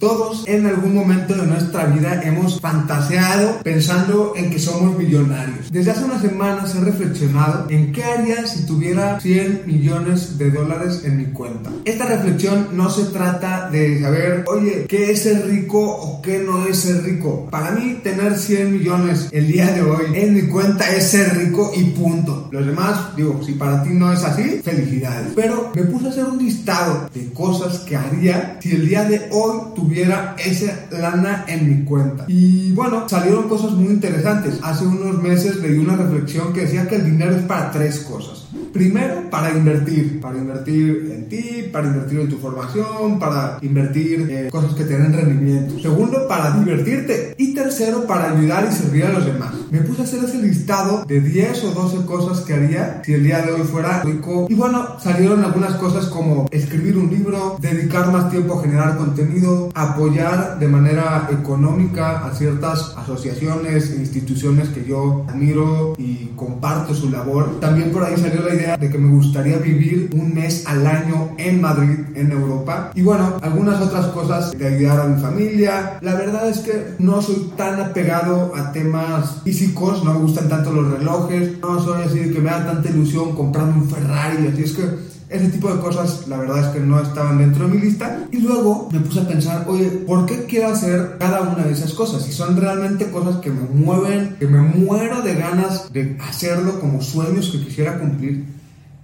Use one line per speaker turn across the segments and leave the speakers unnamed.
Todos en algún momento de nuestra vida hemos fantaseado pensando en que somos millonarios. Desde hace unas semanas he reflexionado en qué haría si tuviera 100 millones de dólares en mi cuenta. Esta reflexión no se trata de saber, oye, ¿qué es ser rico o qué no es ser rico? Para mí, tener 100 millones el día de hoy en mi cuenta es ser rico y punto. Los demás, digo, si para ti no es así, felicidades. Pero me puse a hacer un listado de cosas que haría si el día de hoy tuviera tuviera esa lana en mi cuenta. Y bueno, salieron cosas muy interesantes. Hace unos meses leí una reflexión que decía que el dinero es para tres cosas. Primero, para invertir, para invertir en ti, para invertir en tu formación, para invertir en cosas que tienen rendimiento. Segundo, para divertirte. Y tercero, para ayudar y servir a los demás. Me puse a hacer ese listado de 10 o 12 cosas que haría si el día de hoy fuera rico. Y bueno, salieron algunas cosas como escribir un libro, dedicar más tiempo a generar contenido, apoyar de manera económica a ciertas asociaciones e instituciones que yo admiro y comparto su labor. También por ahí salió la idea de que me gustaría vivir un mes al año en Madrid, en Europa. Y bueno, algunas otras cosas de ayudar a mi familia. La verdad es que no soy tan apegado a temas físicos, no me gustan tanto los relojes, no soy así que me da tanta ilusión comprarme un Ferrari, así es que ese tipo de cosas, la verdad es que no estaban dentro de mi lista. Y luego me puse a pensar, oye, ¿por qué quiero hacer cada una de esas cosas? Si son realmente cosas que me mueven, que me muero de ganas de hacerlo como sueños que quisiera cumplir.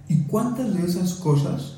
¿Y cuántas de esas cosas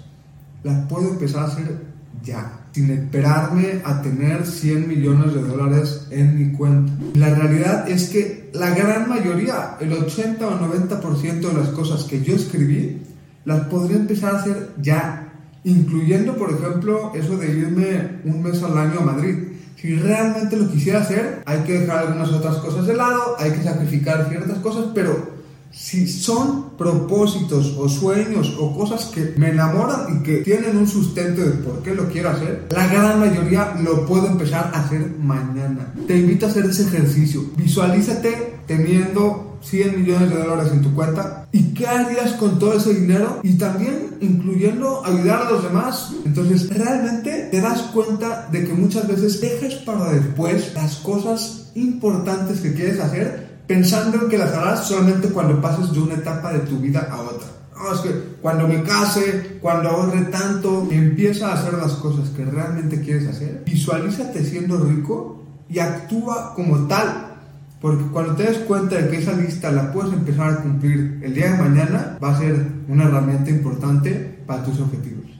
las puedo empezar a hacer ya? sin esperarme a tener 100 millones de dólares en mi cuenta. La realidad es que la gran mayoría, el 80 o 90% de las cosas que yo escribí, las podría empezar a hacer ya, incluyendo, por ejemplo, eso de irme un mes al año a Madrid. Si realmente lo quisiera hacer, hay que dejar algunas otras cosas de lado, hay que sacrificar ciertas cosas, pero si son propósitos o sueños o cosas que me enamoran y que tienen un sustento de por qué lo quiero hacer, la gran mayoría lo puedo empezar a hacer mañana. Te invito a hacer ese ejercicio. Visualízate teniendo 100 millones de dólares en tu cuenta y qué harías con todo ese dinero y también incluyendo ayudar a los demás. Entonces realmente te das cuenta de que muchas veces dejas para después las cosas importantes que quieres hacer pensando en que las harás solamente cuando pases de una etapa de tu vida a otra. No, es que cuando me case, cuando ahorre tanto, empieza a hacer las cosas que realmente quieres hacer, visualízate siendo rico y actúa como tal porque cuando te des cuenta de que esa lista la puedes empezar a cumplir el día de mañana, va a ser una herramienta importante para tus objetivos.